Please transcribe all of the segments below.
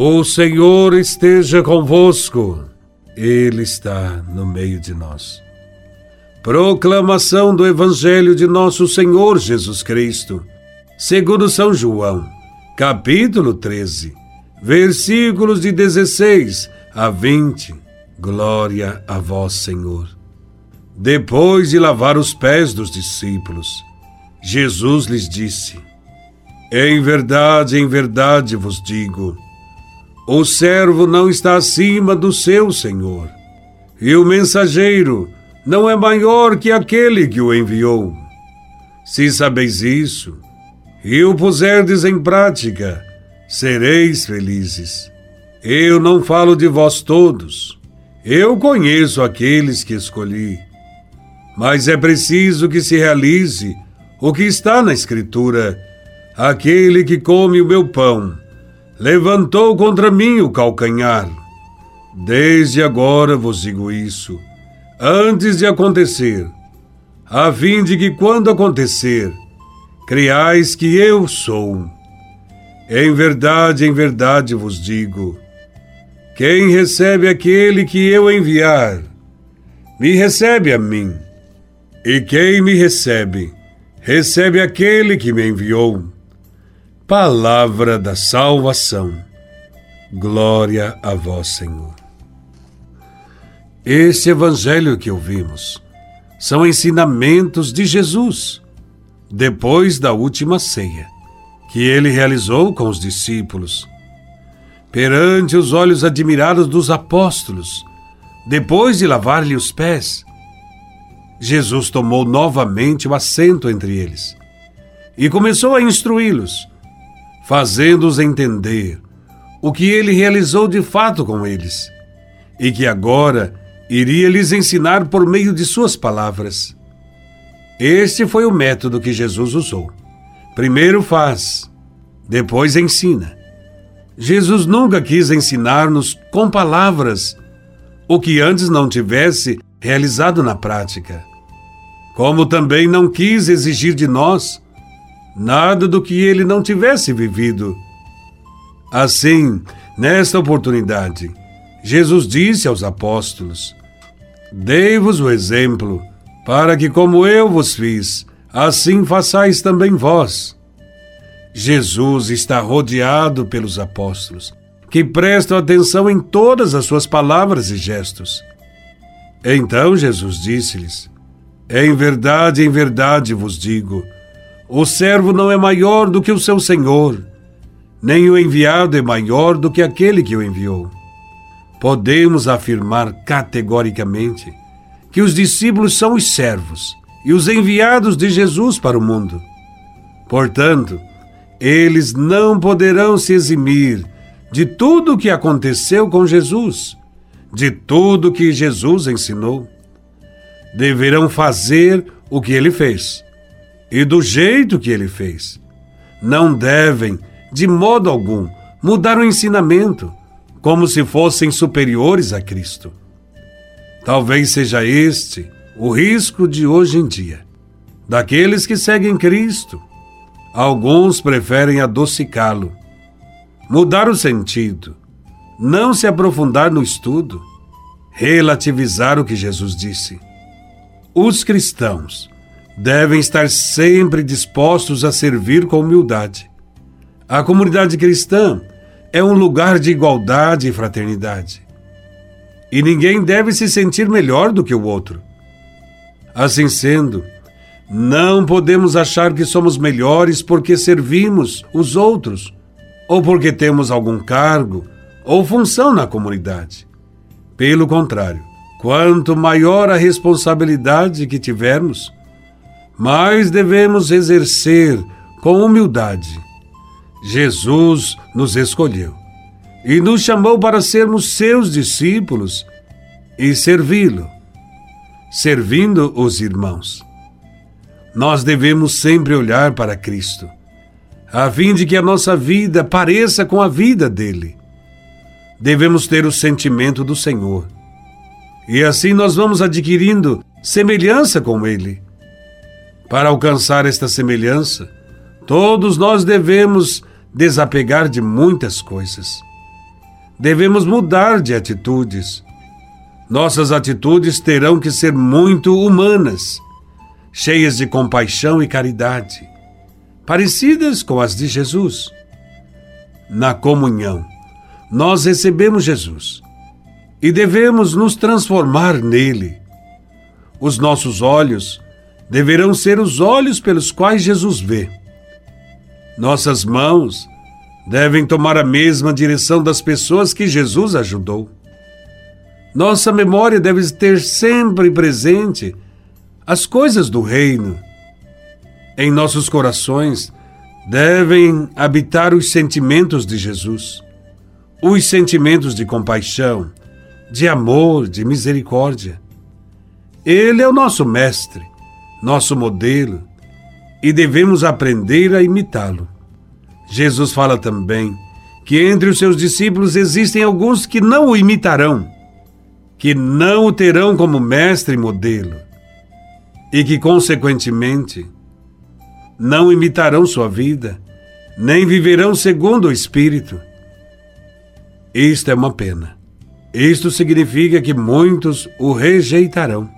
O Senhor esteja convosco, Ele está no meio de nós. Proclamação do Evangelho de Nosso Senhor Jesus Cristo, segundo São João, capítulo 13, versículos de 16 a 20. Glória a Vós, Senhor. Depois de lavar os pés dos discípulos, Jesus lhes disse: Em verdade, em verdade vos digo, o servo não está acima do seu senhor, e o mensageiro não é maior que aquele que o enviou. Se sabeis isso e o puserdes em prática, sereis felizes. Eu não falo de vós todos. Eu conheço aqueles que escolhi. Mas é preciso que se realize o que está na Escritura: aquele que come o meu pão levantou contra mim o calcanhar. Desde agora vos digo isso, antes de acontecer, a fim de que, quando acontecer, creais que eu sou. Em verdade, em verdade vos digo: quem recebe aquele que eu enviar, me recebe a mim, e quem me recebe, recebe aquele que me enviou. Palavra da salvação. Glória a vós, Senhor. Esse evangelho que ouvimos são ensinamentos de Jesus, depois da última ceia, que ele realizou com os discípulos. Perante os olhos admirados dos apóstolos, depois de lavar-lhe os pés, Jesus tomou novamente o assento entre eles e começou a instruí-los fazendo-os entender o que ele realizou de fato com eles e que agora iria lhes ensinar por meio de suas palavras. Este foi o método que Jesus usou. Primeiro faz, depois ensina. Jesus nunca quis ensinar-nos com palavras o que antes não tivesse realizado na prática. Como também não quis exigir de nós nada do que ele não tivesse vivido. Assim, nesta oportunidade, Jesus disse aos apóstolos: Dei-vos o exemplo, para que, como eu vos fiz, assim façais também vós. Jesus está rodeado pelos apóstolos, que prestam atenção em todas as suas palavras e gestos. Então Jesus disse-lhes: Em verdade, em verdade vos digo, o servo não é maior do que o seu senhor, nem o enviado é maior do que aquele que o enviou. Podemos afirmar categoricamente que os discípulos são os servos e os enviados de Jesus para o mundo. Portanto, eles não poderão se eximir de tudo o que aconteceu com Jesus, de tudo que Jesus ensinou. Deverão fazer o que ele fez e do jeito que ele fez. Não devem, de modo algum, mudar o ensinamento, como se fossem superiores a Cristo. Talvez seja este o risco de hoje em dia, daqueles que seguem Cristo. Alguns preferem adocicá-lo, mudar o sentido, não se aprofundar no estudo, relativizar o que Jesus disse. Os cristãos devem estar sempre dispostos a servir com humildade. A comunidade cristã é um lugar de igualdade e fraternidade. E ninguém deve se sentir melhor do que o outro. Assim sendo, não podemos achar que somos melhores porque servimos os outros ou porque temos algum cargo ou função na comunidade. Pelo contrário, quanto maior a responsabilidade que tivermos, mas devemos exercer com humildade. Jesus nos escolheu e nos chamou para sermos seus discípulos e servi-lo, servindo os irmãos. Nós devemos sempre olhar para Cristo, a fim de que a nossa vida pareça com a vida dele. Devemos ter o sentimento do Senhor. E assim nós vamos adquirindo semelhança com ele para alcançar esta semelhança, todos nós devemos desapegar de muitas coisas. devemos mudar de atitudes. Nossas atitudes terão que ser muito humanas, cheias de compaixão e caridade, parecidas com as de Jesus. Na comunhão, nós recebemos Jesus e devemos nos transformar nele. Os nossos olhos deverão ser os olhos pelos quais Jesus vê. Nossas mãos devem tomar a mesma direção das pessoas que Jesus ajudou. Nossa memória deve ter sempre presente as coisas do reino. Em nossos corações devem habitar os sentimentos de Jesus, os sentimentos de compaixão, de amor, de misericórdia. Ele é o nosso mestre, nosso modelo, e devemos aprender a imitá-lo. Jesus fala também que entre os seus discípulos existem alguns que não o imitarão, que não o terão como mestre e modelo, e que, consequentemente, não imitarão sua vida, nem viverão segundo o Espírito. Isto é uma pena. Isto significa que muitos o rejeitarão.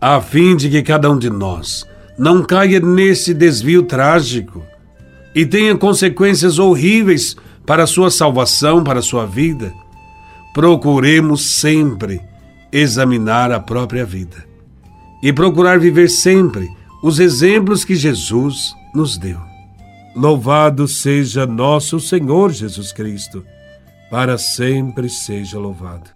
A fim de que cada um de nós não caia nesse desvio trágico e tenha consequências horríveis para a sua salvação, para a sua vida, procuremos sempre examinar a própria vida e procurar viver sempre os exemplos que Jesus nos deu. Louvado seja nosso Senhor Jesus Cristo, para sempre seja louvado.